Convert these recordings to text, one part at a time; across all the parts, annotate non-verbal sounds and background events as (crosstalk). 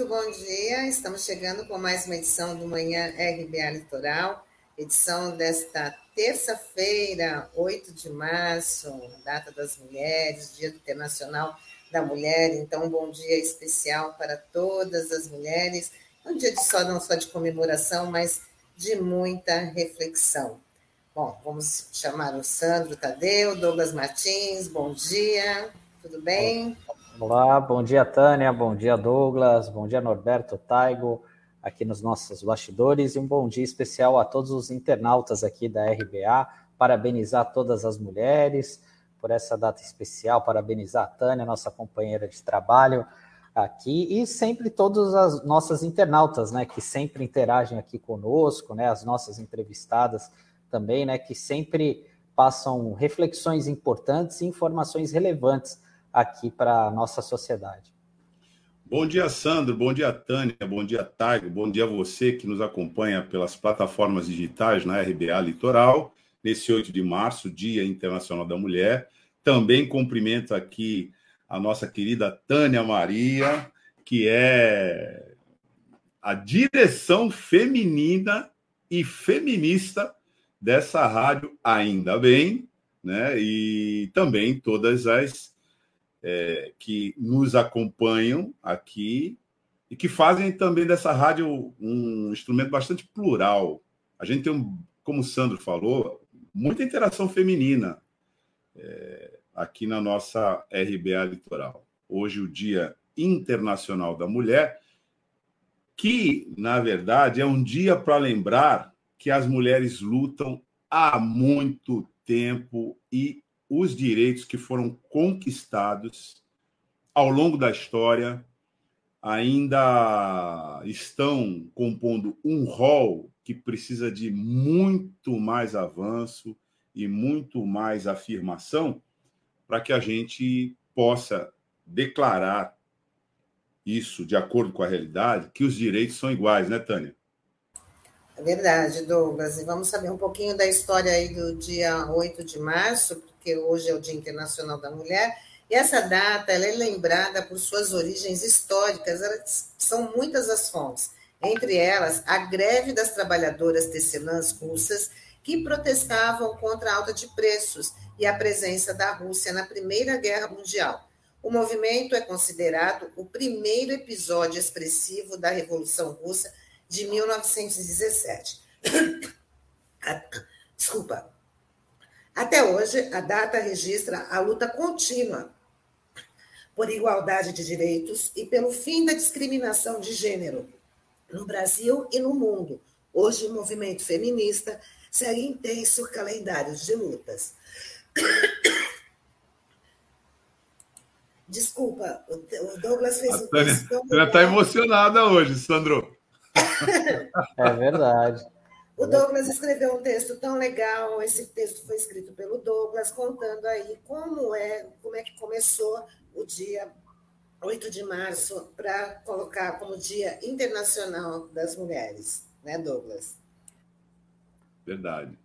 muito bom dia. Estamos chegando com mais uma edição do Manhã RBA Litoral, edição desta terça-feira, 8 de março, data das mulheres, Dia Internacional da Mulher. Então, um bom dia especial para todas as mulheres. Um dia de só, não só de comemoração, mas de muita reflexão. Bom, vamos chamar o Sandro Tadeu, Douglas Martins, bom dia, tudo bem? Olá, bom dia, Tânia, bom dia, Douglas, bom dia, Norberto, Taigo, aqui nos nossos bastidores, e um bom dia especial a todos os internautas aqui da RBA, parabenizar todas as mulheres por essa data especial, parabenizar a Tânia, nossa companheira de trabalho aqui, e sempre todas as nossas internautas, né, que sempre interagem aqui conosco, né, as nossas entrevistadas também, né, que sempre passam reflexões importantes e informações relevantes aqui para a nossa sociedade. Bom dia, Sandro. Bom dia, Tânia. Bom dia, Taigo. Bom dia a você que nos acompanha pelas plataformas digitais na RBA Litoral, nesse 8 de março, Dia Internacional da Mulher. Também cumprimento aqui a nossa querida Tânia Maria, que é a direção feminina e feminista dessa rádio, ainda bem, né? E também todas as é, que nos acompanham aqui e que fazem também dessa rádio um instrumento bastante plural. A gente tem, um, como o Sandro falou, muita interação feminina é, aqui na nossa RBA Litoral. Hoje, o Dia Internacional da Mulher, que, na verdade, é um dia para lembrar que as mulheres lutam há muito tempo e os direitos que foram conquistados ao longo da história ainda estão compondo um rol que precisa de muito mais avanço e muito mais afirmação para que a gente possa declarar isso de acordo com a realidade, que os direitos são iguais, né, Tânia? É verdade, Douglas. E vamos saber um pouquinho da história aí do dia 8 de março, porque hoje é o Dia Internacional da Mulher. E essa data ela é lembrada por suas origens históricas, elas, são muitas as fontes. Entre elas, a greve das trabalhadoras tecelãs russas que protestavam contra a alta de preços e a presença da Rússia na Primeira Guerra Mundial. O movimento é considerado o primeiro episódio expressivo da Revolução Russa de 1917. (coughs) Desculpa. Até hoje, a data registra a luta contínua por igualdade de direitos e pelo fim da discriminação de gênero no Brasil e no mundo. Hoje, o movimento feminista segue intenso calendário de lutas. (coughs) Desculpa, o Douglas fez a um Tânia, Tânia está emocionada hoje, Sandro. É verdade. O Douglas escreveu um texto tão legal, esse texto foi escrito pelo Douglas, contando aí como é, como é que começou o dia 8 de março para colocar como Dia Internacional das Mulheres, né, Douglas? Verdade.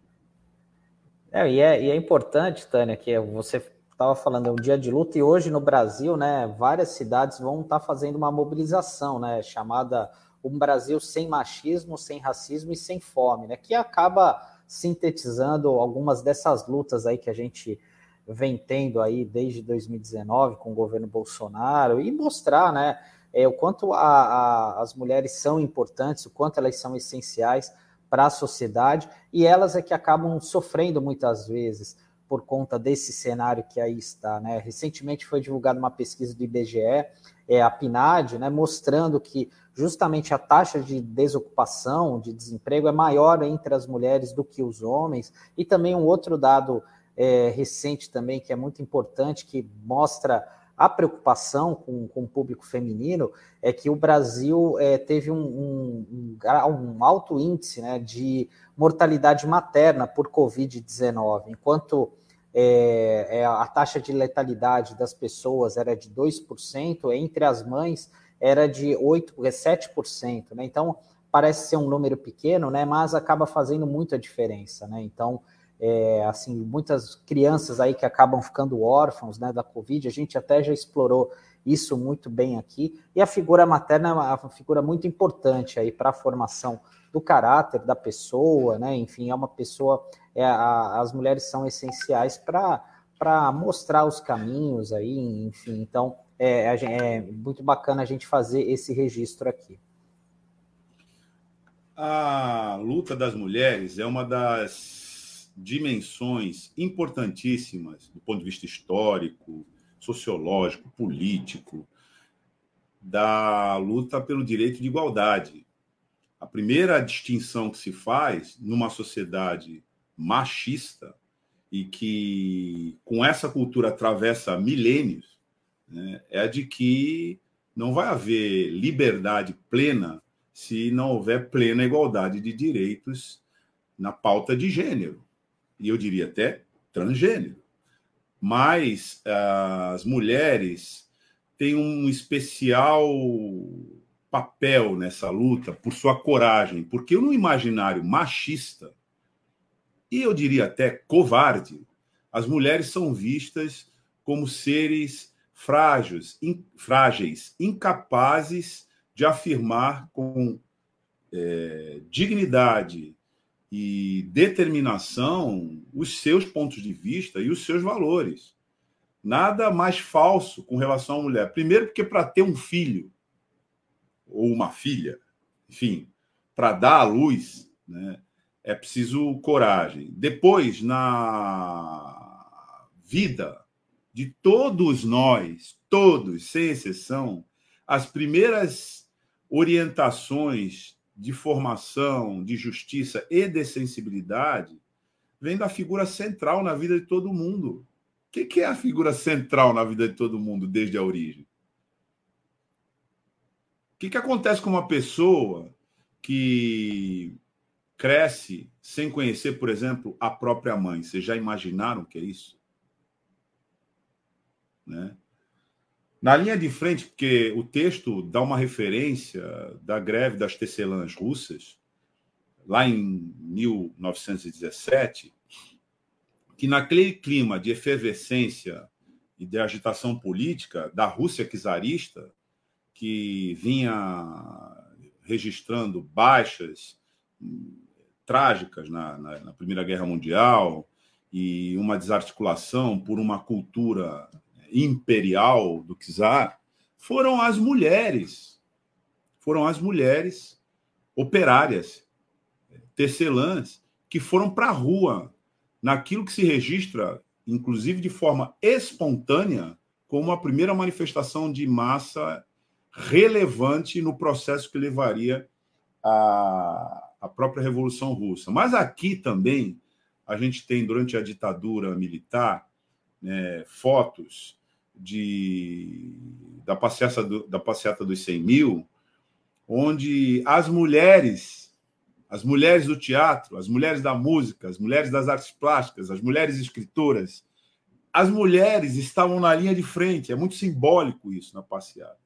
É, e, é, e é importante, Tânia, que você estava falando, é um dia de luta, e hoje no Brasil, né, várias cidades vão estar tá fazendo uma mobilização, né, chamada um Brasil sem machismo, sem racismo e sem fome, né? Que acaba sintetizando algumas dessas lutas aí que a gente vem tendo aí desde 2019 com o governo Bolsonaro e mostrar, né, é, o quanto a, a, as mulheres são importantes, o quanto elas são essenciais para a sociedade e elas é que acabam sofrendo muitas vezes por conta desse cenário que aí está, né? Recentemente foi divulgada uma pesquisa do IBGE, é, a PNAD, né, mostrando que justamente a taxa de desocupação, de desemprego, é maior entre as mulheres do que os homens. E também um outro dado é, recente também, que é muito importante, que mostra a preocupação com, com o público feminino, é que o Brasil é, teve um, um, um, alto índice né, de mortalidade materna por Covid-19, enquanto é, é, a taxa de letalidade das pessoas era de 2%, entre as mães era de 8, 7%, né? Então, parece ser um número pequeno, né? Mas acaba fazendo muita diferença, né? Então, é, assim, muitas crianças aí que acabam ficando órfãos, né, da Covid, a gente até já explorou isso muito bem aqui. E a figura materna é uma figura muito importante aí para a formação do caráter da pessoa, né? Enfim, é uma pessoa, é, a, as mulheres são essenciais para mostrar os caminhos aí, enfim. Então, é, é muito bacana a gente fazer esse registro aqui. A luta das mulheres é uma das dimensões importantíssimas do ponto de vista histórico, sociológico, político, da luta pelo direito de igualdade. A primeira distinção que se faz numa sociedade machista e que com essa cultura atravessa milênios né, é a de que não vai haver liberdade plena se não houver plena igualdade de direitos na pauta de gênero. E eu diria até transgênero. Mas ah, as mulheres têm um especial papel nessa luta por sua coragem, porque no imaginário machista, e eu diria até covarde, as mulheres são vistas como seres frágeis, in, frágeis incapazes de afirmar com é, dignidade e determinação os seus pontos de vista e os seus valores. Nada mais falso com relação à mulher. Primeiro, porque para ter um filho ou uma filha, enfim, para dar à luz, né, é preciso coragem. Depois, na vida de todos nós, todos, sem exceção, as primeiras orientações de formação, de justiça e de sensibilidade vem da figura central na vida de todo mundo. O que é a figura central na vida de todo mundo desde a origem? O que, que acontece com uma pessoa que cresce sem conhecer, por exemplo, a própria mãe? Vocês já imaginaram o que é isso? Né? Na linha de frente, porque o texto dá uma referência da greve das tecelãs russas, lá em 1917, que naquele clima de efervescência e de agitação política da Rússia czarista, que vinha registrando baixas trágicas na, na, na Primeira Guerra Mundial e uma desarticulação por uma cultura imperial do czar foram as mulheres. Foram as mulheres operárias, tecelãs, que foram para a rua, naquilo que se registra, inclusive de forma espontânea, como a primeira manifestação de massa relevante no processo que levaria à, à própria Revolução Russa. Mas aqui também a gente tem, durante a ditadura militar, né, fotos de, da, passeata do, da passeata dos 100 mil, onde as mulheres, as mulheres do teatro, as mulheres da música, as mulheres das artes plásticas, as mulheres escritoras, as mulheres estavam na linha de frente. É muito simbólico isso na passeata.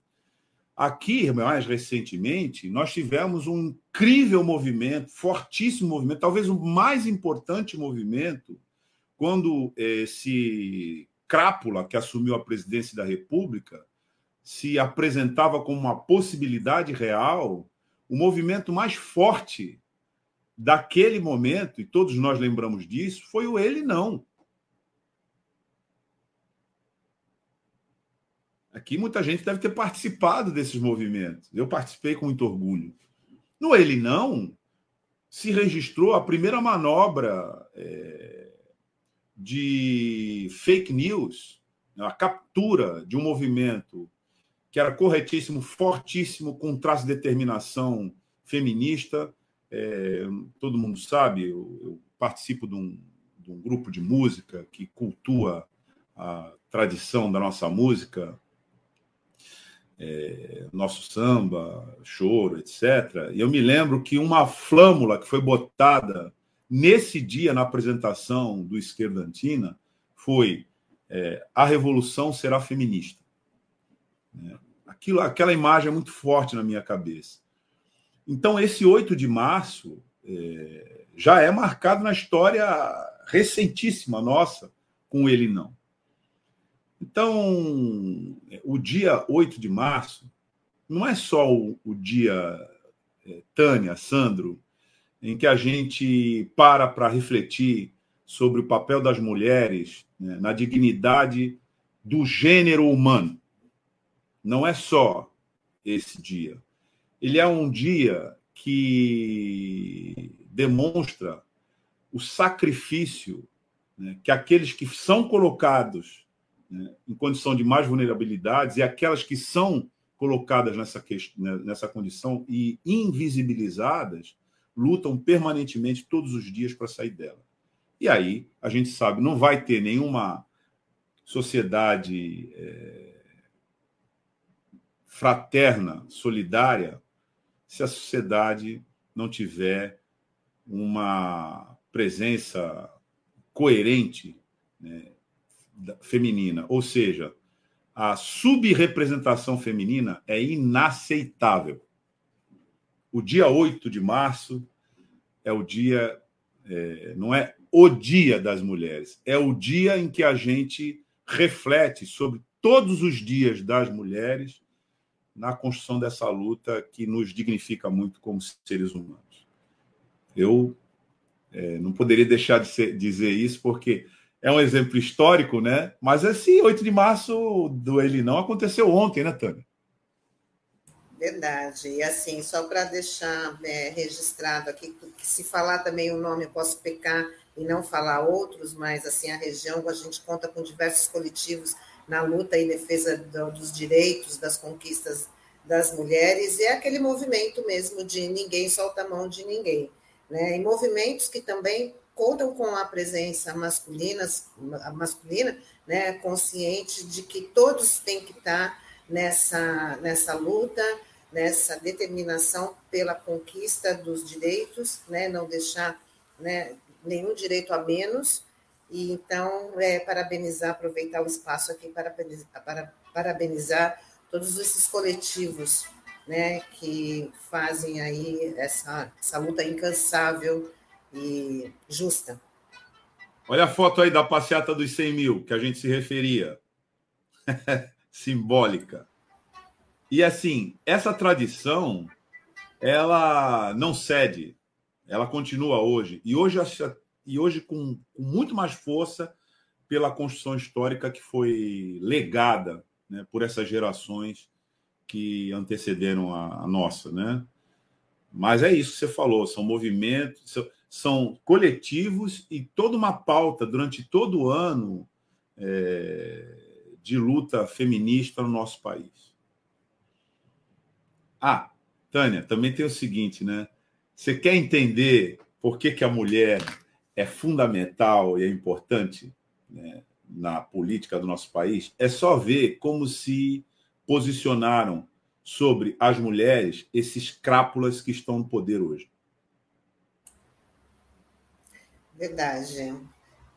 Aqui, mais recentemente, nós tivemos um incrível movimento, fortíssimo movimento, talvez o mais importante movimento, quando esse Crápula, que assumiu a presidência da República, se apresentava como uma possibilidade real, o movimento mais forte daquele momento, e todos nós lembramos disso, foi o ele não. Aqui muita gente deve ter participado desses movimentos. Eu participei com muito orgulho. No ele não, se registrou a primeira manobra é, de fake news, né, a captura de um movimento que era corretíssimo, fortíssimo, com traço de determinação feminista. É, todo mundo sabe, eu, eu participo de um, de um, grupo de música que cultua a tradição da nossa música, é, nosso samba, choro, etc. E eu me lembro que uma flâmula que foi botada nesse dia, na apresentação do Esquerdantina, foi é, a revolução será feminista. É, aquilo, aquela imagem é muito forte na minha cabeça. Então, esse 8 de março é, já é marcado na história recentíssima nossa com ele não. Então, o dia 8 de março não é só o, o dia, é, Tânia, Sandro, em que a gente para para refletir sobre o papel das mulheres né, na dignidade do gênero humano. Não é só esse dia. Ele é um dia que demonstra o sacrifício né, que aqueles que são colocados né, em condição de mais vulnerabilidades e aquelas que são colocadas nessa, né, nessa condição e invisibilizadas lutam permanentemente todos os dias para sair dela. E aí, a gente sabe, não vai ter nenhuma sociedade é, fraterna, solidária, se a sociedade não tiver uma presença coerente né, feminina. Ou seja, a subrepresentação feminina é inaceitável. O dia 8 de março é o dia, é, não é o dia das mulheres, é o dia em que a gente reflete sobre todos os dias das mulheres na construção dessa luta que nos dignifica muito como seres humanos. Eu é, não poderia deixar de ser, dizer isso, porque é um exemplo histórico, né? Mas esse 8 de março do Ele Não aconteceu ontem, né, Tânia? Verdade. E assim, só para deixar é, registrado aqui, que se falar também o nome, eu posso pecar e não falar outros, mas assim, a região, a gente conta com diversos coletivos na luta e defesa do, dos direitos, das conquistas das mulheres, e é aquele movimento mesmo de ninguém solta a mão de ninguém. Né? E movimentos que também contam com a presença masculina, masculina né? consciente de que todos têm que estar nessa, nessa luta, nessa determinação pela conquista dos direitos, né? não deixar né, nenhum direito a menos. E então, é, parabenizar, aproveitar o espaço aqui para, para parabenizar todos esses coletivos né, que fazem aí essa, essa luta incansável e justa. Olha a foto aí da passeata dos 100 mil, que a gente se referia. (laughs) Simbólica. E assim, essa tradição, ela não cede, ela continua hoje. E hoje, e hoje com, com muito mais força pela construção histórica que foi legada né, por essas gerações que antecederam a, a, nossa, né? Mas é isso que você falou, são movimentos, são, são coletivos e toda uma pauta durante todo o ano é, de luta feminista no nosso país. Ah, Tânia, também tem o seguinte, né? Você quer entender por que, que a mulher é fundamental e é importante né, na política do nosso país? É só ver como se posicionaram sobre as mulheres esses crápulas que estão no poder hoje. Verdade.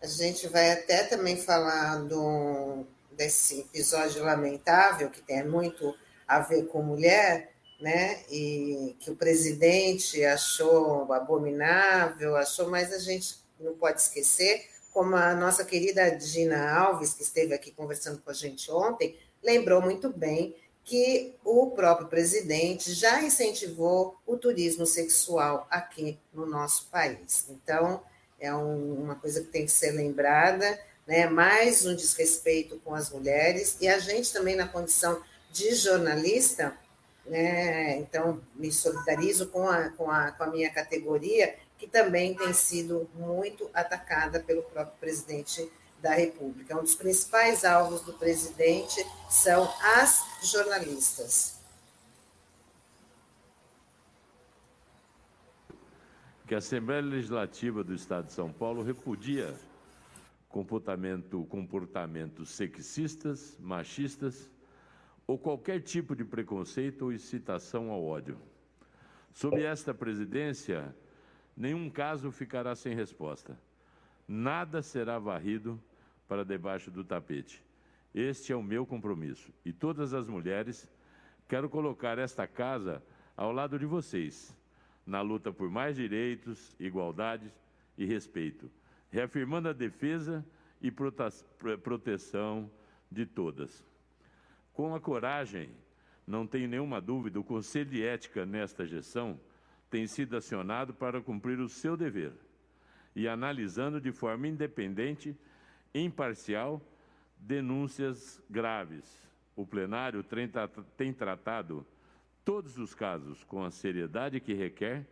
A gente vai até também falar do, desse episódio lamentável, que tem muito a ver com mulher, né? E que o presidente achou abominável, achou, mas a gente não pode esquecer, como a nossa querida Dina Alves, que esteve aqui conversando com a gente ontem, lembrou muito bem que o próprio presidente já incentivou o turismo sexual aqui no nosso país. Então, é um, uma coisa que tem que ser lembrada, né? mais um desrespeito com as mulheres, e a gente também, na condição de jornalista, né? Então, me solidarizo com a, com, a, com a minha categoria, que também tem sido muito atacada pelo próprio presidente da República. Um dos principais alvos do presidente são as jornalistas. Que a Assembleia Legislativa do Estado de São Paulo repudia comportamento, comportamentos sexistas, machistas ou qualquer tipo de preconceito ou incitação ao ódio. Sob esta presidência, nenhum caso ficará sem resposta. Nada será varrido para debaixo do tapete. Este é o meu compromisso. E todas as mulheres, quero colocar esta casa ao lado de vocês, na luta por mais direitos, igualdade e respeito, reafirmando a defesa e proteção de todas. Com a coragem, não tenho nenhuma dúvida, o Conselho de Ética nesta gestão tem sido acionado para cumprir o seu dever e analisando de forma independente, imparcial, denúncias graves. O plenário tem tratado todos os casos com a seriedade que requer,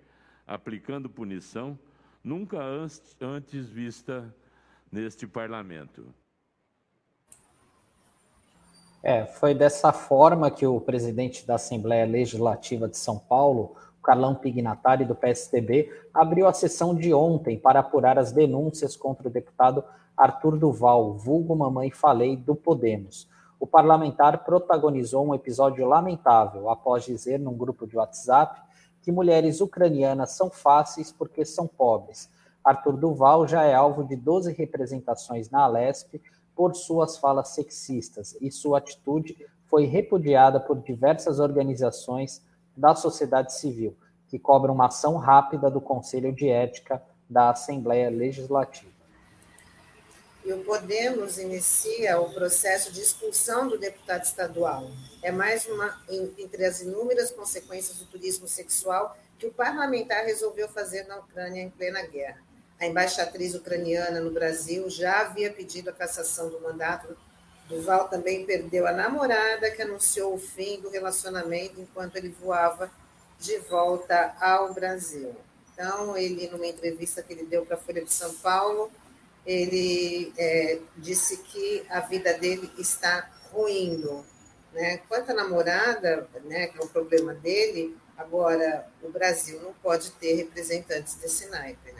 aplicando punição nunca antes vista neste parlamento. É, foi dessa forma que o presidente da Assembleia Legislativa de São Paulo, Carlão Pignatari, do PSDB, abriu a sessão de ontem para apurar as denúncias contra o deputado Arthur Duval, vulgo Mamãe Falei, do Podemos. O parlamentar protagonizou um episódio lamentável após dizer num grupo de WhatsApp que mulheres ucranianas são fáceis porque são pobres. Arthur Duval já é alvo de 12 representações na Alesp por suas falas sexistas e sua atitude foi repudiada por diversas organizações da sociedade civil, que cobram uma ação rápida do Conselho de Ética da Assembleia Legislativa. E o Podemos inicia o processo de expulsão do deputado estadual. É mais uma entre as inúmeras consequências do turismo sexual que o parlamentar resolveu fazer na Ucrânia em plena guerra. A embaixatriz ucraniana no Brasil já havia pedido a cassação do mandato. Duval também perdeu a namorada que anunciou o fim do relacionamento enquanto ele voava de volta ao Brasil. Então, ele, numa entrevista que ele deu para a Folha de São Paulo, ele é, disse que a vida dele está ruindo. Né? Quanto à namorada, né, que é o problema dele, agora o Brasil não pode ter representantes desse naipe. Né?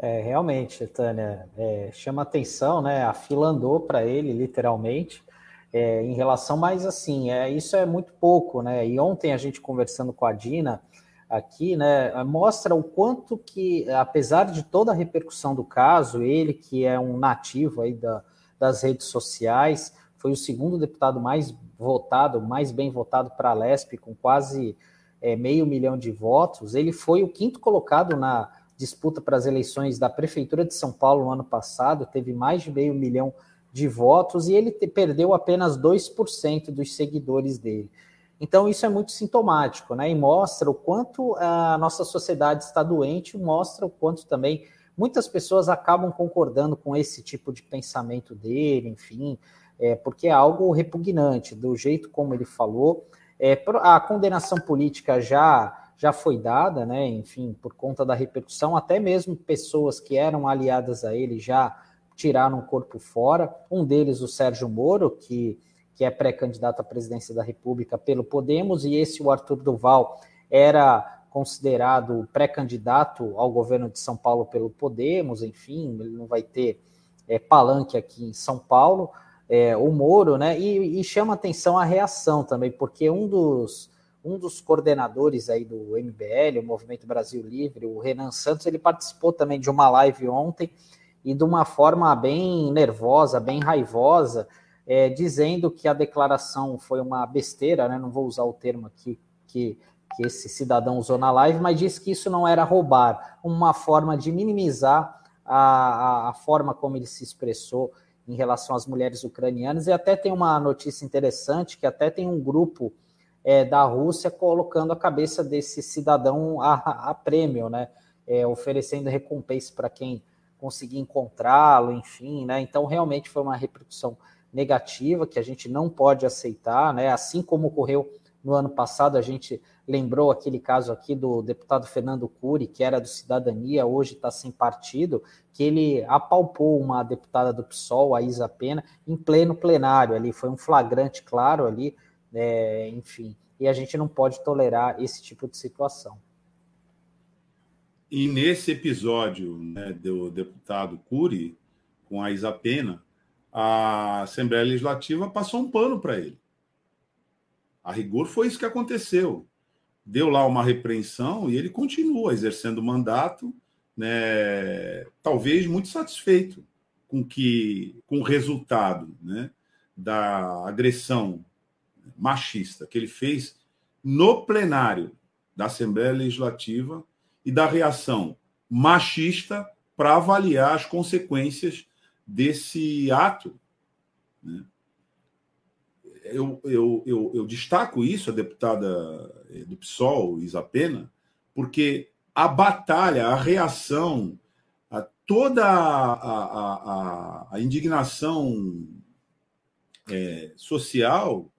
É, realmente, Tânia, é, chama atenção, né? A fila andou para ele, literalmente, é, em relação, mas assim, é, isso é muito pouco, né? E ontem a gente conversando com a Dina aqui, né, mostra o quanto que, apesar de toda a repercussão do caso, ele que é um nativo aí da, das redes sociais, foi o segundo deputado mais votado, mais bem votado para a Lesp, com quase é, meio milhão de votos. Ele foi o quinto colocado na disputa para as eleições da Prefeitura de São Paulo no ano passado, teve mais de meio milhão de votos e ele perdeu apenas 2% dos seguidores dele. Então, isso é muito sintomático, né? E mostra o quanto a nossa sociedade está doente, mostra o quanto também muitas pessoas acabam concordando com esse tipo de pensamento dele, enfim, é, porque é algo repugnante, do jeito como ele falou. É, a condenação política já já foi dada, né? Enfim, por conta da repercussão, até mesmo pessoas que eram aliadas a ele já tiraram o corpo fora. Um deles, o Sérgio Moro, que, que é pré-candidato à presidência da República pelo Podemos, e esse, o Arthur Duval, era considerado pré-candidato ao governo de São Paulo pelo Podemos, enfim, ele não vai ter é, palanque aqui em São Paulo. É, o Moro, né? E, e chama atenção a reação também, porque um dos um dos coordenadores aí do MBL, o Movimento Brasil Livre, o Renan Santos, ele participou também de uma live ontem e de uma forma bem nervosa, bem raivosa, é, dizendo que a declaração foi uma besteira, né? não vou usar o termo aqui que, que esse cidadão usou na live, mas disse que isso não era roubar, uma forma de minimizar a, a, a forma como ele se expressou em relação às mulheres ucranianas. E até tem uma notícia interessante, que até tem um grupo é, da Rússia colocando a cabeça desse cidadão a, a prêmio, né? É, oferecendo recompensa para quem conseguir encontrá-lo, enfim, né? Então realmente foi uma repercussão negativa que a gente não pode aceitar, né? Assim como ocorreu no ano passado, a gente lembrou aquele caso aqui do deputado Fernando Cury, que era do Cidadania, hoje está sem partido, que ele apalpou uma deputada do PSOL, a Isa Pena, em pleno plenário ali, foi um flagrante claro ali, é, enfim, e a gente não pode tolerar esse tipo de situação. E nesse episódio né, do deputado Cury, com a Isa Pena, a Assembleia Legislativa passou um pano para ele. A rigor foi isso que aconteceu. Deu lá uma repreensão e ele continua exercendo o mandato, né, talvez muito satisfeito com que com o resultado né, da agressão machista que ele fez no plenário da Assembleia Legislativa e da reação machista para avaliar as consequências desse ato Né? Eu, eu, eu, eu, destaco isso, a deputada eh, do PSOL, Isapena, porque a batalha, a reação, a, toda a, a, a, a indignação é, social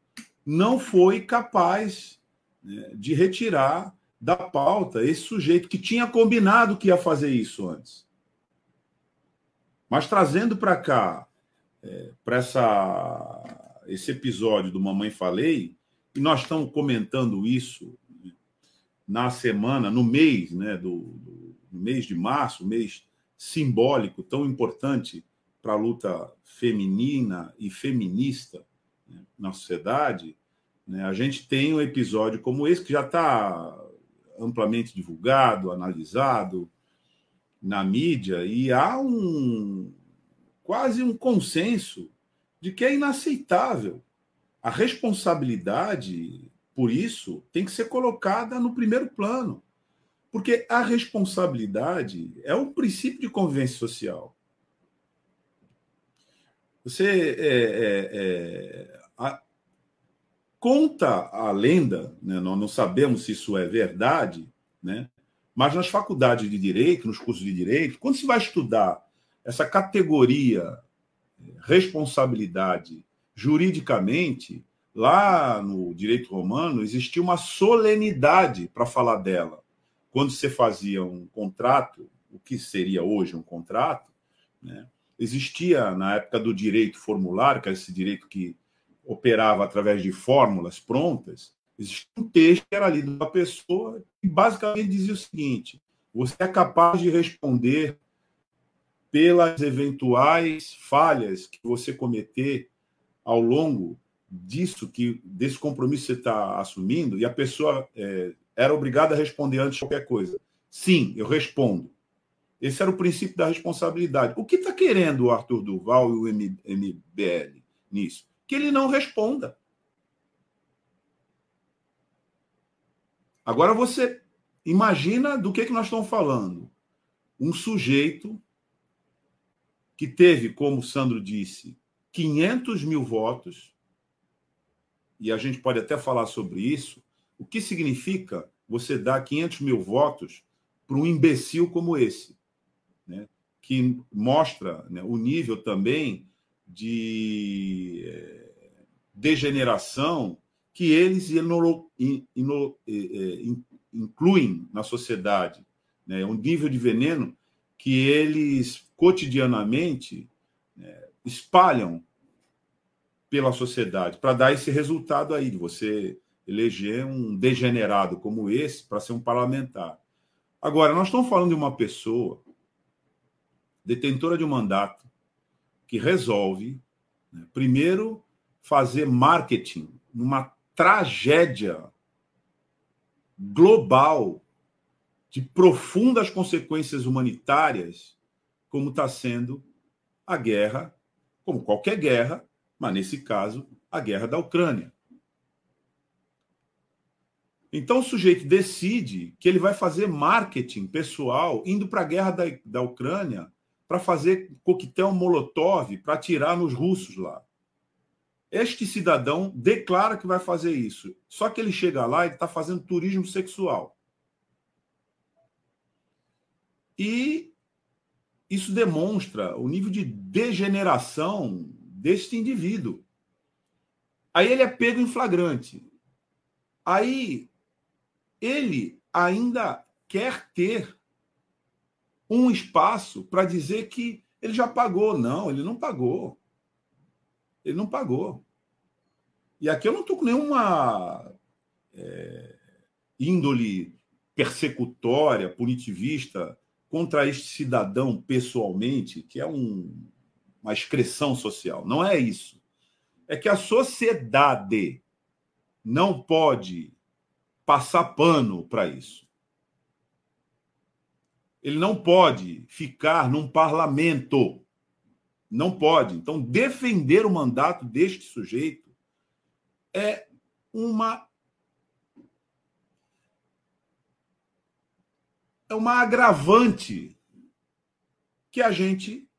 não foi capaz né, de retirar da pauta esse sujeito que tinha combinado que ia fazer isso antes. Mas trazendo para cá, é, para essa esse episódio do Mamãe Falei, e nós estamos comentando isso na semana, no mês, né, do, do mês de março, mês simbólico tão importante para a luta feminina e feminista na sociedade, né, a gente tem um episódio como esse que já está amplamente divulgado, analisado na mídia, e há um quase um consenso de que é inaceitável. A responsabilidade por isso tem que ser colocada no primeiro plano. Porque a responsabilidade é um princípio de convivência social. Você é, é, é, conta a lenda, né? nós não sabemos se isso é verdade, né? mas nas faculdades de direito, nos cursos de direito, quando se vai estudar essa categoria responsabilidade juridicamente, lá no direito romano existia uma solenidade para falar dela. Quando você fazia um contrato, o que seria hoje um contrato, né? existia na época do direito formulário, que é esse direito que operava através de fórmulas prontas, existia um texto que era lido pela pessoa e basicamente dizia o seguinte: você é capaz de responder pelas eventuais falhas que você cometer ao longo disso que desse compromisso que você está assumindo e a pessoa é, era obrigada a responder antes de qualquer coisa. Sim, eu respondo. Esse era o princípio da responsabilidade. O que está querendo o Arthur Duval e o MBL nisso? Que ele não responda. Agora você imagina do que, que nós estamos falando. Um sujeito que teve, como o Sandro disse, 500 mil votos, e a gente pode até falar sobre isso, o que significa você dar 500 mil votos para um imbecil como esse, né? que mostra né, o nível também de eh, degeneração que eles incluem na sociedade, né? um nível de veneno que eles cotidianamente né, espalham pela sociedade para dar esse resultado aí de você eleger um degenerado como esse para ser um parlamentar. Agora, nós estamos falando de uma pessoa detentora de um mandato que resolve, né, primeiro, fazer marketing numa tragédia global de profundas consequências humanitárias, como está sendo a guerra, como qualquer guerra, mas nesse caso, a guerra da Ucrânia. Então o sujeito decide que ele vai fazer marketing pessoal indo para a guerra da, da Ucrânia para fazer coquetel molotov para atirar nos russos lá. Este cidadão declara que vai fazer isso. Só que ele chega lá e está fazendo turismo sexual. E isso demonstra o nível de degeneração deste indivíduo. Aí ele é pego em flagrante. Aí ele ainda quer ter um espaço para dizer que ele já pagou. Não, ele não pagou. Ele não pagou. E aqui eu não estou com nenhuma é, índole persecutória, punitivista contra este cidadão pessoalmente, que é um, uma excreção social. Não é isso. É que a sociedade não pode passar pano para isso. Ele não pode ficar num parlamento. Não pode. Então, defender o mandato deste sujeito é uma. É uma agravante que a gente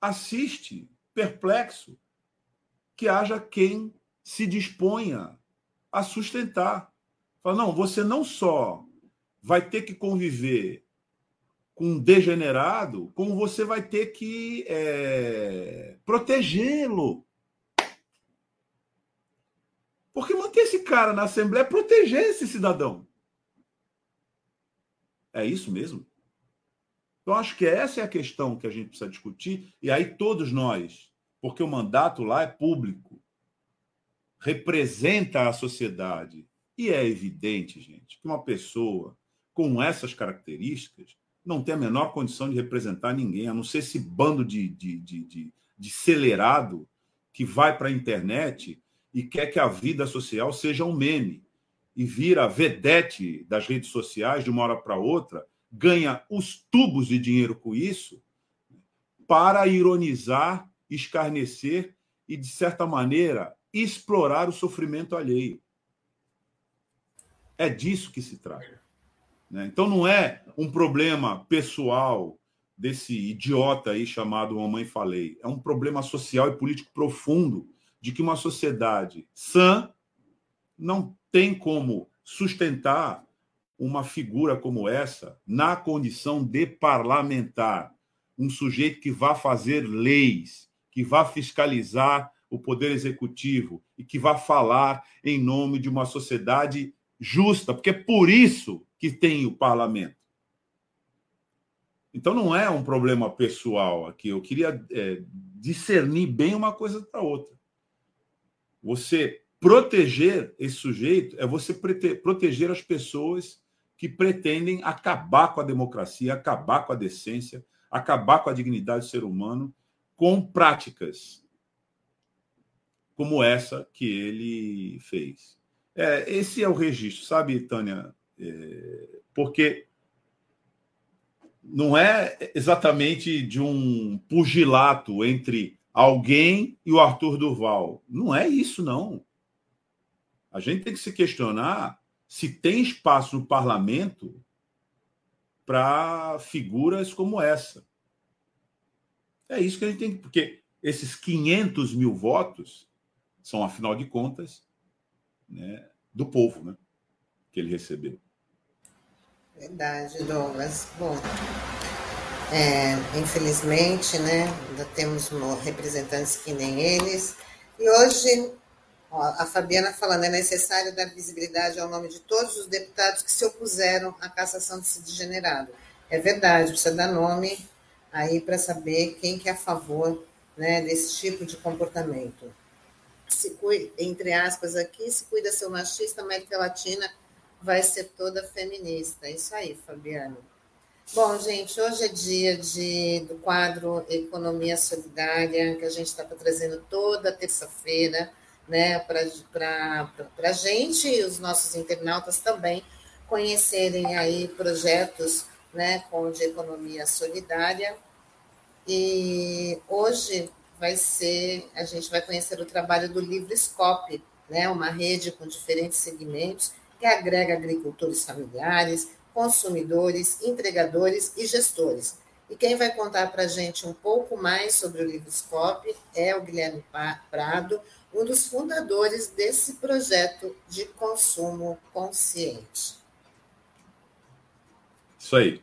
assiste perplexo que haja quem se disponha a sustentar. Fala, não, você não só vai ter que conviver com um degenerado, como você vai ter que é, protegê-lo. Porque manter esse cara na Assembleia é proteger esse cidadão. É isso mesmo? Então, acho que essa é a questão que a gente precisa discutir, e aí todos nós, porque o mandato lá é público, representa a sociedade. E é evidente, gente, que uma pessoa com essas características não tem a menor condição de representar ninguém, a não ser esse bando de, de, de, de, de acelerado que vai para a internet e quer que a vida social seja um meme e vira vedete das redes sociais de uma hora para outra, ganha os tubos de dinheiro com isso, para ironizar, escarnecer e, de certa maneira, explorar o sofrimento alheio. É disso que se trata. Né? Então não é um problema pessoal desse idiota aí chamado Mamãe Falei. É um problema social e político profundo de que uma sociedade sã não tem como sustentar uma figura como essa na condição de parlamentar, um sujeito que vá fazer leis, que vá fiscalizar o poder executivo e que vá falar em nome de uma sociedade justa, porque é por isso que tem o parlamento. Então não é um problema pessoal aqui. Eu queria é, discernir bem uma coisa da outra. Você proteger esse sujeito é você proteger as pessoas que pretendem acabar com a democracia, acabar com a decência, acabar com a dignidade do ser humano com práticas como essa que ele fez. É, esse é o registro, sabe, Tânia? Porque não é exatamente de um pugilato entre alguém e o Arthur Durval. Não é isso, não. A gente tem que se questionar se tem espaço no parlamento para figuras como essa. É isso que a gente tem que. Porque esses 500 mil votos são, afinal de contas, né, do povo né, que ele recebeu. Verdade, Douglas. Bom, é, infelizmente, né, ainda temos representantes que nem eles. E hoje, ó, a Fabiana falando, é necessário dar visibilidade ao nome de todos os deputados que se opuseram à cassação desse degenerado. É verdade, precisa dar nome aí para saber quem que é a favor né, desse tipo de comportamento se cuida, entre aspas aqui, se cuida ser machista, América Latina vai ser toda feminista. É isso aí, Fabiano. Bom, gente, hoje é dia de, do quadro Economia Solidária, que a gente está trazendo toda terça-feira, né, para a gente e os nossos internautas também conhecerem aí projetos né, com de economia solidária. E hoje vai ser, a gente vai conhecer o trabalho do Livre Scope, né, uma rede com diferentes segmentos que agrega agricultores familiares, consumidores, entregadores e gestores. E quem vai contar para a gente um pouco mais sobre o Livrescope é o Guilherme Prado, um dos fundadores desse projeto de consumo consciente. Isso aí.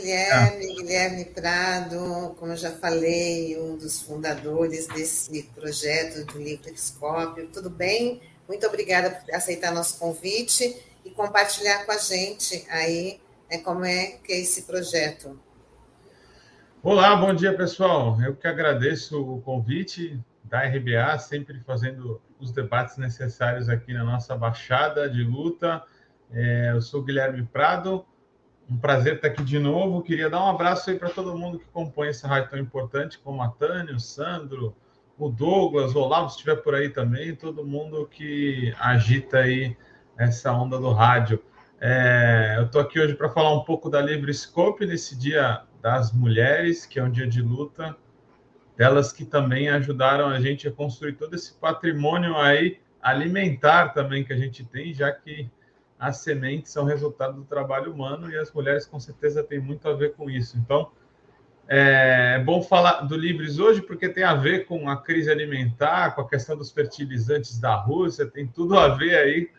Guilherme, Guilherme Prado, como eu já falei, um dos fundadores desse projeto do Liquidoscópio. Tudo bem? Muito obrigada por aceitar nosso convite e compartilhar com a gente aí né, como é que é esse projeto. Olá, bom dia, pessoal. Eu que agradeço o convite da RBA, sempre fazendo os debates necessários aqui na nossa Baixada de Luta. É, eu sou Guilherme Prado, um prazer estar aqui de novo. Queria dar um abraço aí para todo mundo que compõe essa rádio tão importante, como a Tânia, o Sandro, o Douglas, o Olavo, se estiver por aí também, todo mundo que agita aí essa onda do rádio. É, eu estou aqui hoje para falar um pouco da Livre Scope nesse dia das mulheres, que é um dia de luta, delas que também ajudaram a gente a construir todo esse patrimônio aí alimentar também que a gente tem, já que as sementes são resultado do trabalho humano e as mulheres com certeza têm muito a ver com isso. Então, é, é bom falar do Livres hoje porque tem a ver com a crise alimentar, com a questão dos fertilizantes da Rússia, tem tudo a ver aí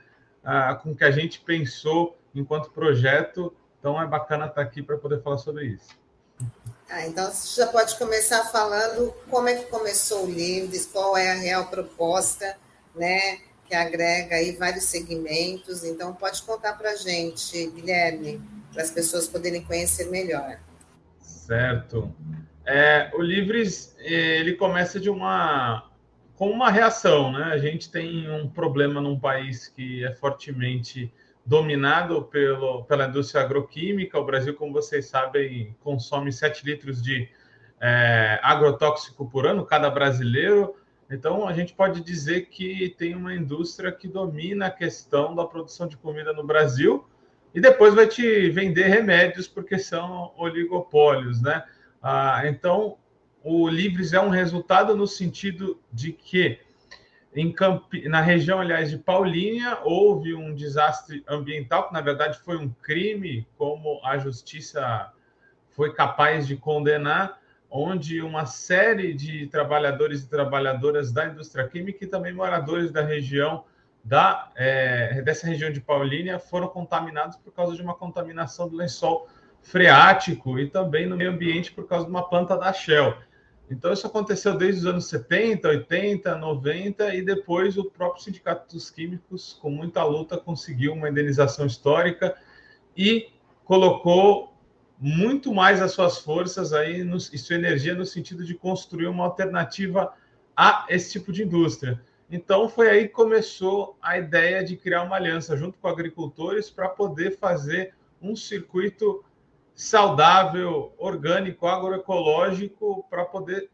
ah, com o que a gente pensou enquanto projeto. Então é bacana estar aqui para poder falar sobre isso. Ah, então você já pode começar falando como é que começou o Livres, qual é a real proposta, né? Que agrega aí vários segmentos. Então pode contar para a gente, Guilherme, para as pessoas poderem conhecer melhor. Certo. É, o Livres ele começa de uma com uma reação, né? A gente tem um problema num país que é fortemente dominado pelo, pela indústria agroquímica. O Brasil, como vocês sabem, consome 7 litros de é, agrotóxico por ano, cada brasileiro. Então, a gente pode dizer que tem uma indústria que domina a questão da produção de comida no Brasil e depois vai te vender remédios porque são oligopólios, né? Ah, então, o Livres é um resultado no sentido de que Camp... na região, aliás, de Paulínia, houve um desastre ambiental, que na verdade foi um crime, como a justiça foi capaz de condenar, onde uma série de trabalhadores e trabalhadoras da indústria química e também moradores da região da, é, dessa região de Paulínia foram contaminados por causa de uma contaminação do lençol freático e também no meio ambiente por causa de uma planta da Shell. Então, isso aconteceu desde os anos 70, 80, 90, e depois o próprio Sindicato dos Químicos, com muita luta, conseguiu uma indenização histórica e colocou muito mais as suas forças aí no, e sua energia no sentido de construir uma alternativa a esse tipo de indústria. Então, foi aí que começou a ideia de criar uma aliança junto com agricultores para poder fazer um circuito saudável, orgânico, agroecológico, para poder,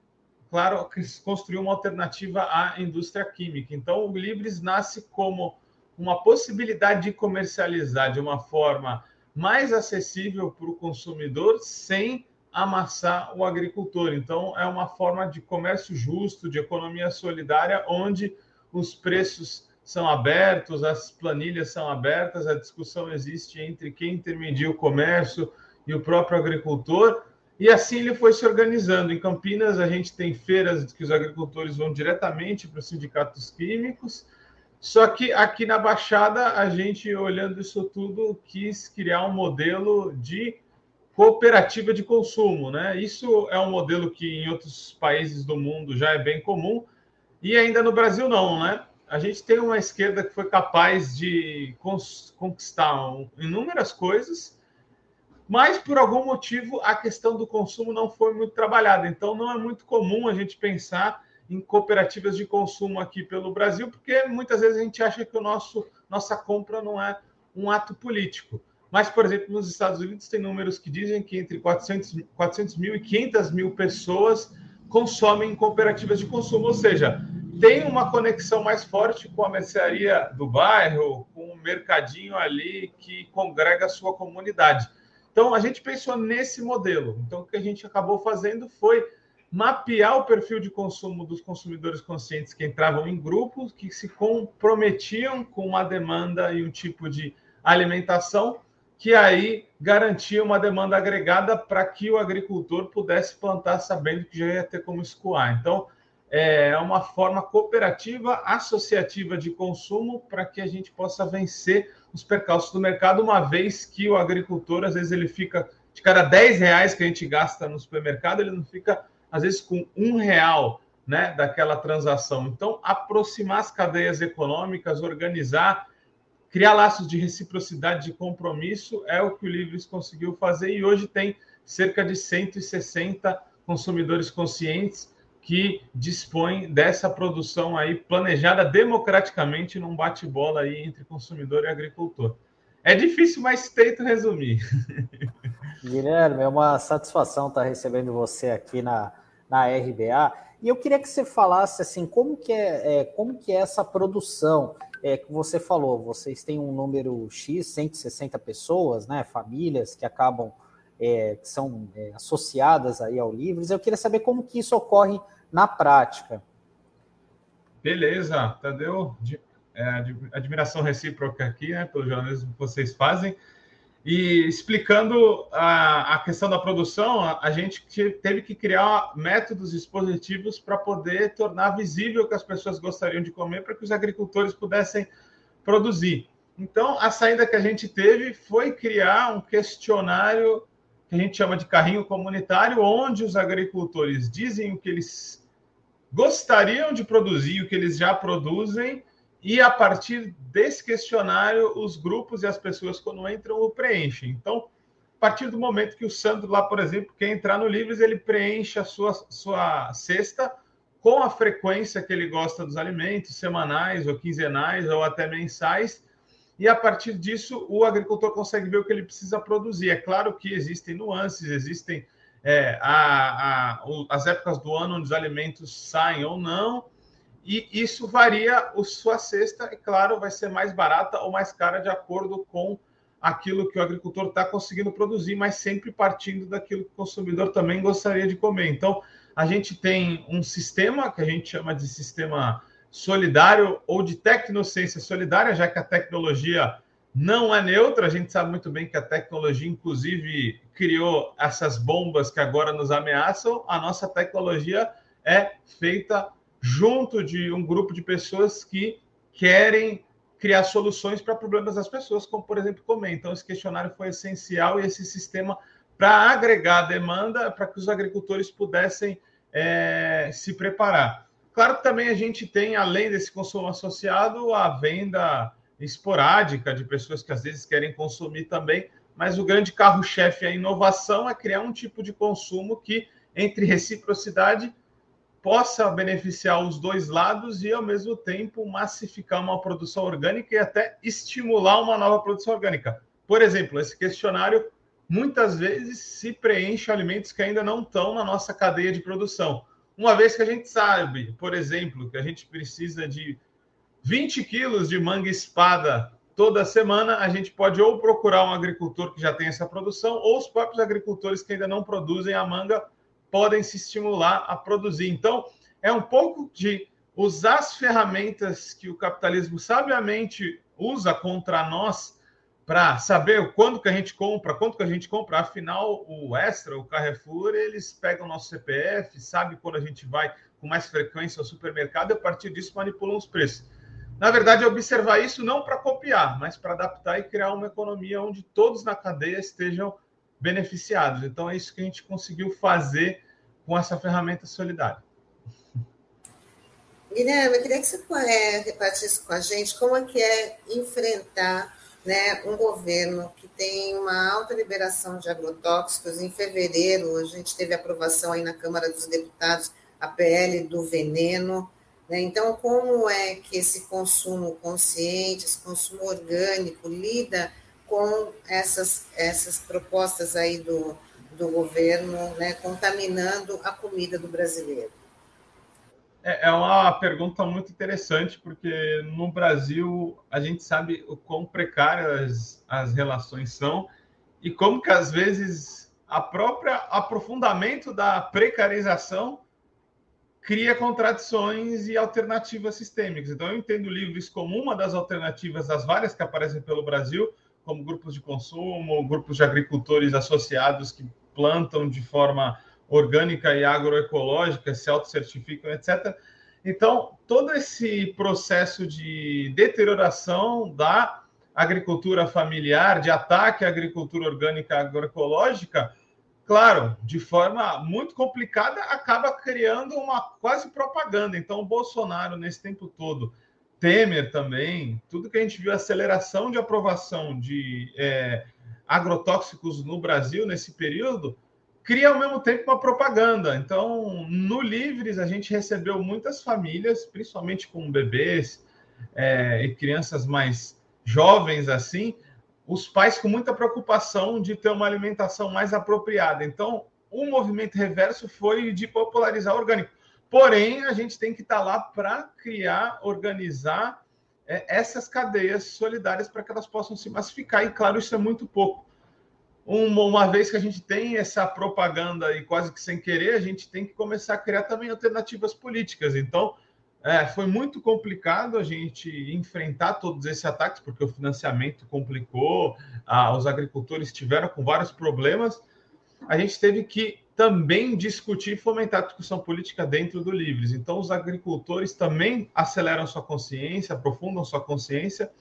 claro, construir uma alternativa à indústria química. Então, o Libres nasce como uma possibilidade de comercializar de uma forma mais acessível para o consumidor sem amassar o agricultor. Então, é uma forma de comércio justo, de economia solidária, onde os preços são abertos, as planilhas são abertas, a discussão existe entre quem intermedia o comércio, e o próprio agricultor. E assim ele foi se organizando. Em Campinas, a gente tem feiras que os agricultores vão diretamente para os sindicatos químicos. Só que aqui na Baixada, a gente, olhando isso tudo, quis criar um modelo de cooperativa de consumo. Né? Isso é um modelo que em outros países do mundo já é bem comum e ainda no Brasil não. Né? A gente tem uma esquerda que foi capaz de conquistar inúmeras coisas mas por algum motivo a questão do consumo não foi muito trabalhada. Então não é muito comum a gente pensar em cooperativas de consumo aqui pelo Brasil, porque muitas vezes a gente acha que o nosso nossa compra não é um ato político. Mas, por exemplo, nos Estados Unidos tem números que dizem que entre 400, 400 mil e 500 mil pessoas consomem em cooperativas de consumo, ou seja, tem uma conexão mais forte com a mercearia do bairro, com o mercadinho ali que congrega a sua comunidade. Então, a gente pensou nesse modelo. Então, o que a gente acabou fazendo foi mapear o perfil de consumo dos consumidores conscientes que entravam em grupos, que se comprometiam com uma demanda e um tipo de alimentação, que aí garantia uma demanda agregada para que o agricultor pudesse plantar sabendo que já ia ter como escoar. Então, é uma forma cooperativa, associativa de consumo para que a gente possa vencer os percalços do mercado, uma vez que o agricultor, às vezes, ele fica de cada 10 reais que a gente gasta no supermercado, ele não fica, às vezes, com um real né, daquela transação. Então, aproximar as cadeias econômicas, organizar, criar laços de reciprocidade, de compromisso, é o que o Livres conseguiu fazer e hoje tem cerca de 160 consumidores conscientes que dispõe dessa produção aí planejada democraticamente num bate-bola aí entre consumidor e agricultor. É difícil, mas tento resumir. Guilherme, é uma satisfação estar recebendo você aqui na, na RBA. E eu queria que você falasse assim, como que é, é como que é essa produção é, que você falou, vocês têm um número X, 160 pessoas, né, famílias que acabam, é, que são é, associadas aí ao Livres. Eu queria saber como que isso ocorre na prática. Beleza, Tadeu, admiração recíproca aqui, né, pelo jornalismo que vocês fazem. E explicando a, a questão da produção, a, a, gente teve que criar métodos expositivos para poder tornar visível o que as pessoas gostariam de comer, para que os agricultores pudessem produzir. Então, a saída que a gente teve foi criar um questionário que a gente chama de carrinho comunitário, onde os agricultores dizem o que eles gostariam de produzir, o que eles já produzem, e a partir desse questionário, os grupos e as pessoas, quando entram, o preenchem. Então, a partir do momento que o Sandro, lá, por exemplo, quer entrar no Livres, ele preenche a sua, sua cesta com a frequência que ele gosta dos alimentos, semanais ou quinzenais ou até mensais, e a partir disso o agricultor consegue ver o que ele precisa produzir. É claro que existem nuances, existem é, a, a, as épocas do ano onde os alimentos saem ou não, e isso varia a sua cesta, e claro, vai ser mais barata ou mais cara de acordo com aquilo que o agricultor está conseguindo produzir, mas sempre partindo daquilo que o consumidor também gostaria de comer. Então, a gente tem um sistema que a gente chama de sistema solidário ou de tecnociência solidária, já que a tecnologia não é neutra. A gente sabe muito bem que a tecnologia, inclusive, criou essas bombas que agora nos ameaçam. A nossa tecnologia é feita junto de um grupo de pessoas que querem criar soluções para problemas das pessoas, como, por exemplo, comer. Então, esse questionário foi essencial e esse sistema para agregar demanda para que os agricultores pudessem é, se preparar. Claro que também a gente tem, além desse consumo associado, a venda esporádica de pessoas que às vezes querem consumir também, mas o grande carro-chefe, a inovação, é criar um tipo de consumo que, entre reciprocidade, possa beneficiar os dois lados e, ao mesmo tempo, massificar uma produção orgânica e até estimular uma nova produção orgânica. Por exemplo, esse questionário muitas vezes se preenche alimentos que ainda não estão na nossa cadeia de produção. Uma vez que a gente sabe, por exemplo, que a gente precisa de 20 quilos de manga espada toda semana, a gente pode ou procurar um agricultor que já tem essa produção, ou os próprios agricultores que ainda não produzem a manga podem se estimular a produzir. Então, é um pouco de usar as ferramentas que o capitalismo sabiamente usa contra nós para saber quando que a gente compra, quanto que a gente compra. Afinal, o Extra, o Carrefour, eles pegam o nosso CPF, sabe quando a gente vai com mais frequência ao supermercado e a partir disso manipulam os preços. Na verdade, é observar isso não para copiar, mas para adaptar e criar uma economia onde todos na cadeia estejam beneficiados. Então, é isso que a gente conseguiu fazer com essa ferramenta solidária. Guilherme, eu queria que você é, repartisse com a gente como é que é enfrentar né, um governo que tem uma alta liberação de agrotóxicos. Em fevereiro, a gente teve aprovação aí na Câmara dos Deputados a PL do veneno. Né? Então, como é que esse consumo consciente, esse consumo orgânico lida com essas, essas propostas aí do, do governo, né, contaminando a comida do brasileiro? É, é uma pergunta muito interessante, porque no Brasil a gente sabe o quão precárias as relações são e como que às vezes a própria aprofundamento da precarização cria contradições e alternativas sistêmicas. Então, eu entendo livres como uma das alternativas das várias que aparecem pelo Brasil, como grupos de consumo, grupos de agricultores associados que plantam de forma orgânica e agroecológica, se autocertificam, etc. Então, todo esse processo de deterioração da agricultura familiar, de ataque à agricultura orgânica agroecológica, claro, de forma muito complicada, acaba criando uma quase propaganda. Então, o Bolsonaro, nesse tempo todo, Temer também, tudo que a gente viu, aceleração de aprovação de é, agrotóxicos no Brasil nesse período, cria ao mesmo tempo uma propaganda. Então, no Livres, a gente recebeu muitas famílias, principalmente com bebês é, e crianças mais jovens assim, os pais com muita preocupação de ter uma alimentação mais apropriada. Então, o movimento reverso foi de popularizar o orgânico. Porém, a gente tem que estar lá para criar, organizar é, essas cadeias solidárias para que elas possam se massificar. E, claro, isso é muito pouco. Uma, uma, vez que a gente tem essa propaganda e quase que sem querer, a gente tem que começar a criar também alternativas políticas. Então, é, foi muito complicado a gente enfrentar todos esses ataques, porque o financiamento complicou, ah, os agricultores tiveram com vários problemas. A gente teve que também discutir e fomentar a discussão política dentro do Livres. Então, os agricultores também aceleram sua consciência, aprofundam sua consciência,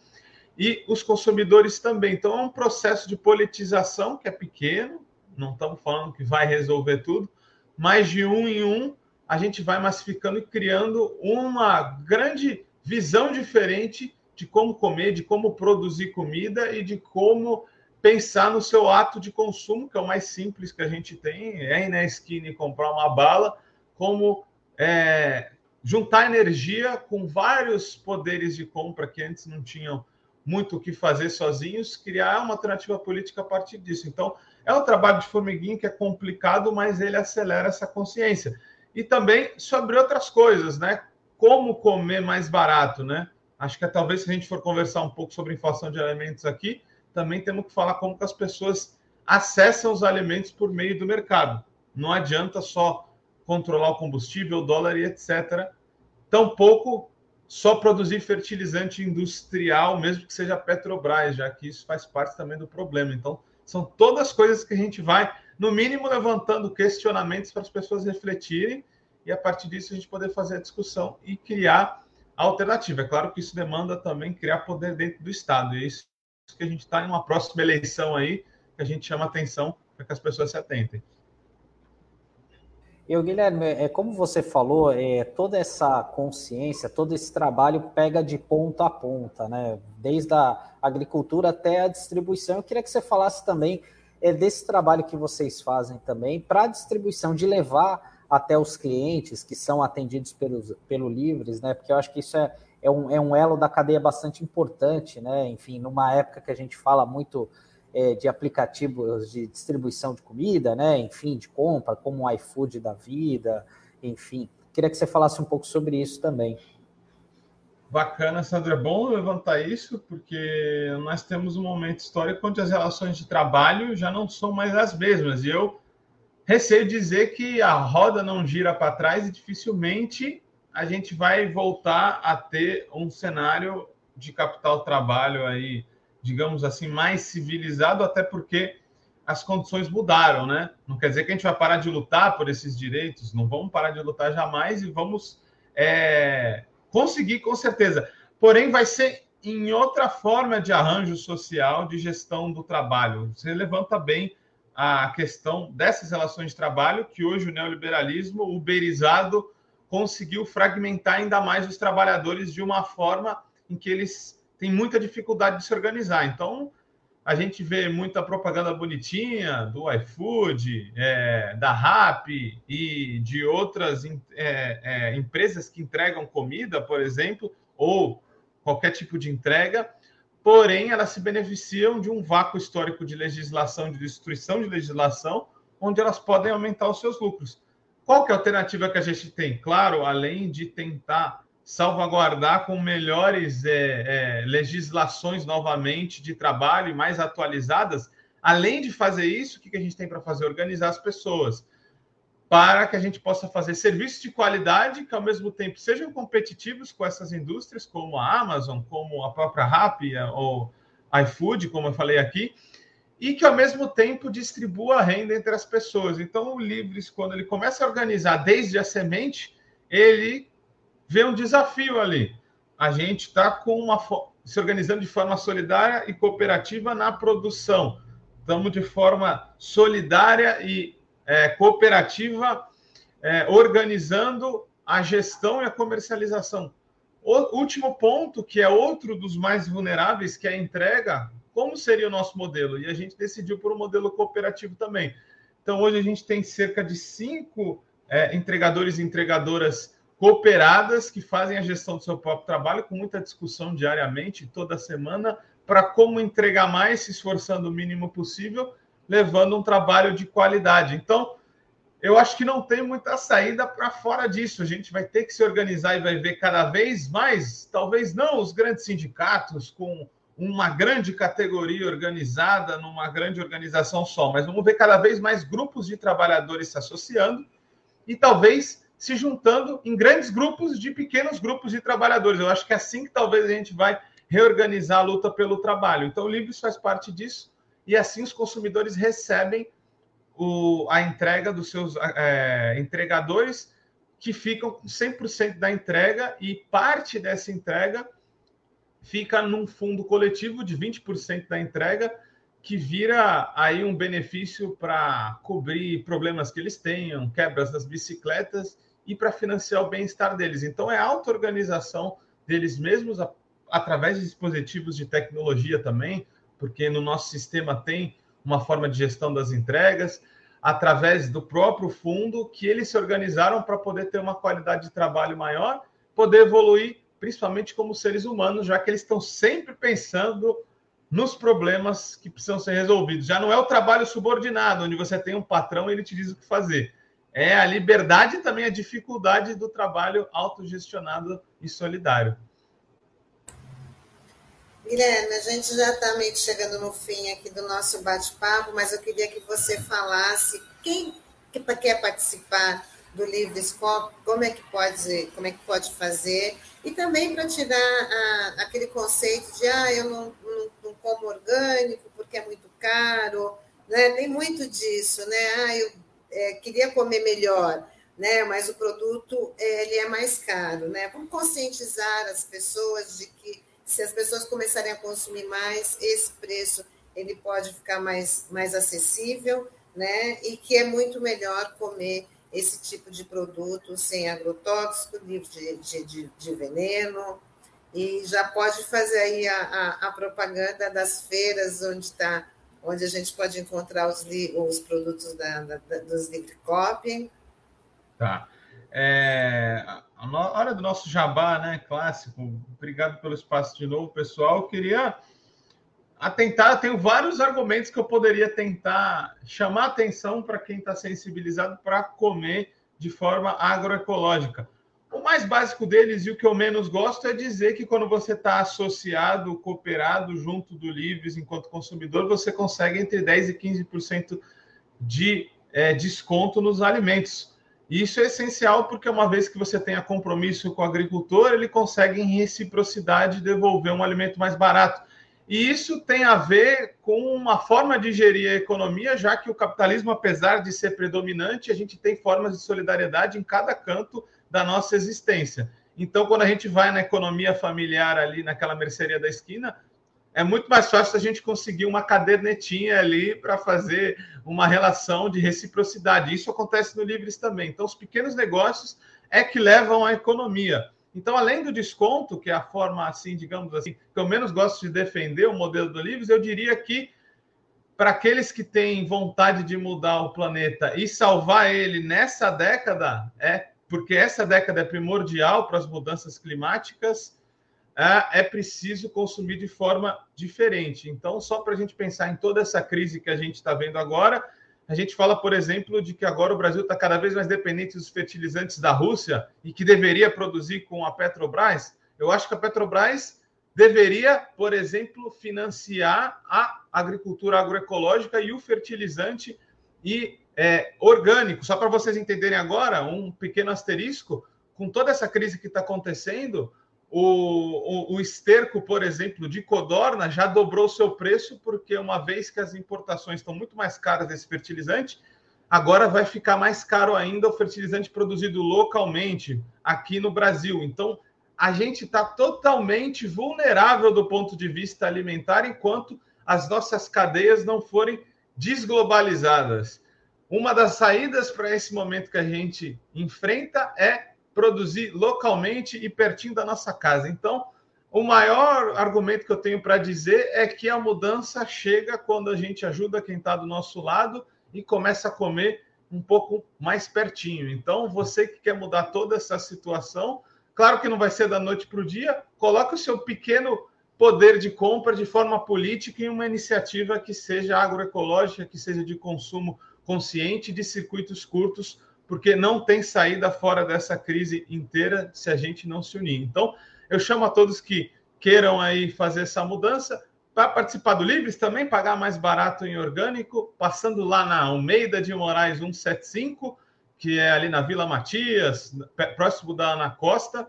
e os consumidores também. Então, é um processo de politização que é pequeno, não estamos falando que vai resolver tudo, mas de um em um a gente vai massificando e criando uma grande visão diferente de como comer, de como produzir comida e de como pensar no seu ato de consumo, que é o mais simples que a gente tem, é ir na esquina e comprar uma bala, como é, juntar energia com vários poderes de compra que antes não tinham muito o que fazer sozinhos, criar uma alternativa política a partir disso. Então, é um trabalho de formiguinha que é complicado, mas ele acelera essa consciência. E também sobre outras coisas, né? Como comer mais barato, né? Acho que talvez se a gente for conversar um pouco sobre inflação de alimentos aqui, também temos que falar como que as pessoas acessam os alimentos por meio do mercado. Não adianta só controlar o combustível, o dólar e etc. Tampouco só produzir fertilizante industrial, mesmo que seja Petrobras, já que isso faz parte também do problema. Então, são todas coisas que a gente vai, no mínimo, levantando questionamentos para as pessoas refletirem e, a partir disso, a gente poder fazer a discussão e criar alternativa. É claro que isso demanda também criar poder dentro do Estado, e isso que a gente está em uma próxima eleição aí, que a gente chama atenção para que as pessoas se atentem. Eu, Guilherme, é como você falou, é, toda essa consciência, todo esse trabalho pega de ponta a ponta, né? Desde a agricultura até a distribuição. Eu queria que você falasse também é, desse trabalho que vocês fazem também para a distribuição, de levar até os clientes que são atendidos pelos, pelo Livres, né? Porque eu acho que isso é, é um, é um elo da cadeia bastante importante, né? Enfim, numa época que a gente fala muito é, de aplicativos de distribuição de comida, né? Enfim, de compra, como o iFood da vida, enfim. Queria que você falasse um pouco sobre isso também. Bacana, Sandra. É bom levantar isso, porque nós temos um momento histórico onde as relações de trabalho já não são mais as mesmas. E eu receio dizer que a roda não gira para trás e dificilmente a gente vai voltar a ter um cenário de capital trabalho aí, digamos assim, mais civilizado, até porque as condições mudaram, né? Não quer dizer que a gente vai parar de lutar por esses direitos, não vamos parar de lutar jamais e vamos é, conseguir com certeza. Porém, vai ser em outra forma de arranjo social de gestão do trabalho. Você levanta bem a questão dessas relações de trabalho, que hoje o neoliberalismo uberizado conseguiu fragmentar ainda mais os trabalhadores de uma forma em que eles têm muita dificuldade de se organizar. Então, a gente vê muita propaganda bonitinha do iFood, é, da Rap e de outras é, é, empresas que entregam comida, por exemplo, ou qualquer tipo de entrega, porém elas se beneficiam de um vácuo histórico de legislação, de destruição de legislação, onde elas podem aumentar os seus lucros. Qual que é a alternativa que a gente tem? Claro, além de tentar salvaguardar com melhores é, é, legislações novamente de trabalho mais atualizadas, além de fazer isso, o que a gente tem para fazer? Organizar as pessoas para que a gente possa fazer serviços de qualidade que, ao mesmo tempo, sejam competitivos com essas indústrias, como a Amazon, como a própria Rappi ou iFood, como eu falei aqui, e que ao mesmo tempo distribua a renda entre as pessoas. Então, o Livres, quando ele começa a organizar desde a semente, ele vê um desafio ali. A gente está se organizando de forma solidária e cooperativa na produção. Estamos de forma solidária e é, cooperativa é, organizando a gestão e a comercialização. O último ponto, que é outro dos mais vulneráveis, que é a entrega, como seria o nosso modelo? E a gente decidiu por um modelo cooperativo também. Então, hoje a gente tem cerca de cinco é, entregadores e entregadoras cooperadas que fazem a gestão do seu próprio trabalho, com muita discussão diariamente, toda semana, para como entregar mais, se esforçando o mínimo possível, levando um trabalho de qualidade. Então, eu acho que não tem muita saída para fora disso. A gente vai ter que se organizar e vai ver cada vez mais, talvez não os grandes sindicatos com uma grande categoria organizada numa grande organização só, mas vamos ver cada vez mais grupos de trabalhadores se associando e talvez se juntando em grandes grupos de pequenos grupos de trabalhadores. Eu acho que é assim que talvez a gente vai reorganizar a luta pelo trabalho. Então, o Livres faz parte disso e assim os consumidores recebem o, a entrega dos seus é, entregadores que ficam com 100% da entrega e parte dessa entrega fica num fundo coletivo de 20% da entrega, que vira aí um benefício para cobrir problemas que eles tenham, quebras das bicicletas e para financiar o bem-estar deles. Então, é auto-organização deles mesmos através de dispositivos de tecnologia também, porque no nosso sistema tem uma forma de gestão das entregas, através do próprio fundo, que eles se organizaram para poder ter uma qualidade de trabalho maior, poder evoluir principalmente como seres humanos, já que eles estão sempre pensando nos problemas que precisam ser resolvidos. Já não é o trabalho subordinado, onde você tem um patrão e ele te diz o que fazer. É a liberdade e também a dificuldade do trabalho autogestionado e solidário. Guilherme, a gente já está meio que chegando no fim aqui do nosso bate-papo, mas eu queria que você falasse quem quer participar do Livre Scope, como é que pode, como é que pode fazer e também para tirar a, aquele conceito de ah, eu não, não, não, como orgânico porque é muito caro, né? Tem muito disso, né? Ah, eu é, queria comer melhor, né? Mas o produto ele é mais caro, né? Vamos conscientizar as pessoas de que se as pessoas começarem a consumir mais, esse preço ele pode ficar mais, mais acessível, né? E que é muito melhor comer esse tipo de produto sem agrotóxico, livre de, de, de, de veneno, e já pode fazer aí a, a, a propaganda das feiras onde está onde a gente pode encontrar os, os produtos da, da, dos livre copy. Tá. É, a hora do nosso jabá, né? Clássico. Obrigado pelo espaço de novo, pessoal. Eu queria atentar, tenho vários argumentos que eu poderia tentar chamar atenção para quem está sensibilizado para comer de forma agroecológica. O mais básico deles e o que eu menos gosto é dizer que quando você está associado, cooperado junto do Livres enquanto consumidor, você consegue entre 10% e 15% de é, desconto nos alimentos. Isso é essencial porque uma vez que você tenha compromisso com o agricultor, ele consegue em reciprocidade devolver um alimento mais barato. E isso tem a ver com uma forma de gerir a economia, já que o capitalismo, apesar de ser predominante, a gente tem formas de solidariedade em cada canto da nossa existência. Então, quando a gente vai na economia familiar ali, naquela mercearia da esquina, é muito mais fácil a gente conseguir uma cadernetinha ali para fazer uma relação de reciprocidade. Isso acontece no Livres também. Então, os pequenos negócios é que levam a economia. Então, além do desconto, que é a forma, assim, digamos assim, que eu menos gosto de defender o modelo do Livres, eu diria que para aqueles que têm vontade de mudar o planeta e salvar ele nessa década, é porque essa década é primordial para as mudanças climáticas, é, é preciso consumir de forma diferente. Então, só para a gente pensar em toda essa crise que a gente está vendo agora, a gente fala, por exemplo, de que agora o Brasil está cada vez mais dependente dos fertilizantes da Rússia e que deveria produzir com a Petrobras. Eu acho que a Petrobras deveria, por exemplo, financiar a agricultura agroecológica e o fertilizante e é, orgânico. Só para vocês entenderem agora, um pequeno asterisco, com toda essa crise que está acontecendo, o, o, o, esterco, por exemplo, de codorna já dobrou seu preço, porque uma vez que as importações estão muito mais caras desse fertilizante, agora vai ficar mais caro ainda o fertilizante produzido localmente aqui no Brasil. Então, a gente está totalmente vulnerável do ponto de vista alimentar enquanto as nossas cadeias não forem desglobalizadas. Uma das saídas para esse momento que a gente enfrenta é produzir localmente e pertinho da nossa casa. Então, o maior argumento que eu tenho para dizer é que a mudança chega quando a gente ajuda quem está do nosso lado e começa a comer um pouco mais pertinho. Então, você que quer mudar toda essa situação, claro que não vai ser da noite para o dia, coloque o seu pequeno poder de compra de forma política em uma iniciativa que seja agroecológica, que seja de consumo consciente de circuitos curtos, porque não tem saída fora dessa crise inteira se a gente não se unir. Então, eu chamo a todos que queiram aí fazer essa mudança para participar do Livres também, pagar mais barato em orgânico, passando lá na Almeida de Moraes 175, que é ali na Vila Matias, próximo da Ana Costa,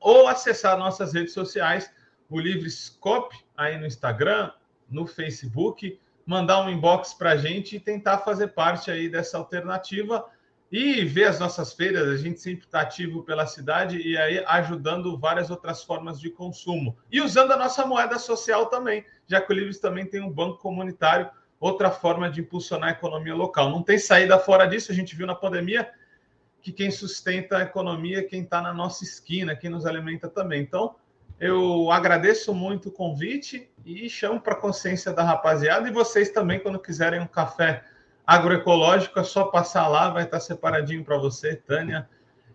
ou acessar nossas redes sociais, o Livrescope, aí no Instagram, no Facebook, mandar um inbox para a gente e tentar fazer parte aí dessa alternativa e ver as nossas feiras. A gente sempre está ativo pela cidade e aí ajudando várias outras formas de consumo. E usando a nossa moeda social também, já que o Livres também tem um banco comunitário, outra forma de impulsionar a economia local. Não tem saída fora disso, a gente viu na pandemia que quem sustenta a economia é quem está na nossa esquina, quem nos alimenta também. Então, eu agradeço muito o convite e chamo para a consciência da rapaziada e vocês também, quando quiserem um café agroecológico, é só passar lá, vai estar separadinho para você, Tânia,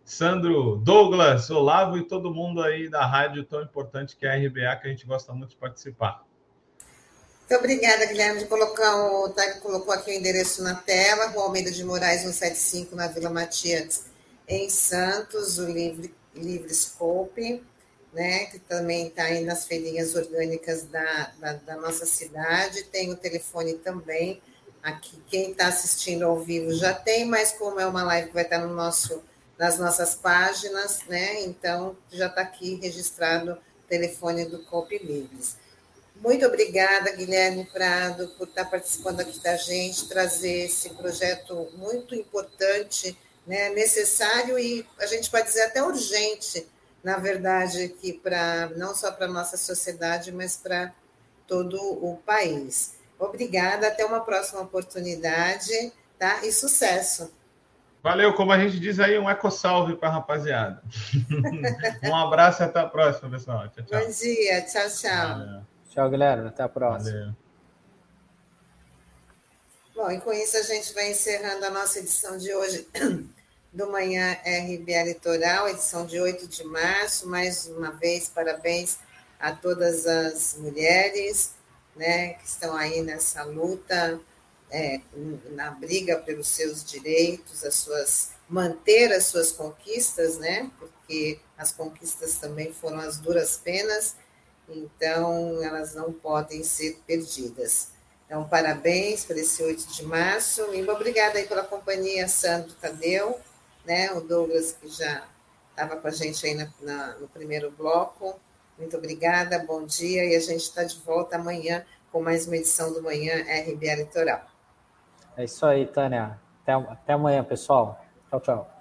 Sandro, Douglas, Olavo e todo mundo aí da rádio tão importante que é a RBA, que a gente gosta muito de participar. Muito obrigada, Guilherme, de colocar o. Tá, colocou aqui o endereço na tela, Rua Almeida de Moraes, 175, na Vila Matias, em Santos, o Livre, Livre Scope, né? Que também está aí nas feirinhas orgânicas da, da, da nossa cidade. Tem o telefone também Aqui, quem está assistindo ao vivo já tem, mas como é uma live que vai estar no nosso, nas nossas páginas, né? Então, já está aqui registrado o telefone do Cope Livres. Muito obrigada, Guilherme Prado, por estar participando aqui da gente, trazer esse projeto muito importante, né, necessário e a gente pode dizer até urgente, na verdade, aqui para não só para a nossa sociedade, mas para todo o país. Obrigada, até uma próxima oportunidade, tá? E sucesso. Valeu, como a gente diz aí, um eco salve para a rapaziada. (laughs) um abraço e até a próxima, pessoal. Tchau, tchau. Bom dia, tchau, tchau. Valeu. Tchau, Guilherme, até a próxima. Valeu. Bom, e com isso a gente vai encerrando a nossa edição de hoje (clears throat) do Manhã RBA Litoral, edição de 8 de março. Mais uma vez, parabéns a todas as mulheres né, que estão aí nessa luta, é, na briga pelos seus direitos, as suas manter as suas conquistas, né? Porque as conquistas também foram as duras penas, então elas não podem ser perdidas. Então, parabéns por esse 8 de março. E obrigada aí pela companhia, Sandro Tadeu, né? O Douglas, que já estava com a gente aí na, na, no primeiro bloco. Muito obrigada, bom dia e a gente está de volta amanhã com mais uma edição do Manhã RBA Litoral. É isso aí, Tânia. Até, até amanhã, pessoal. Tchau, tchau.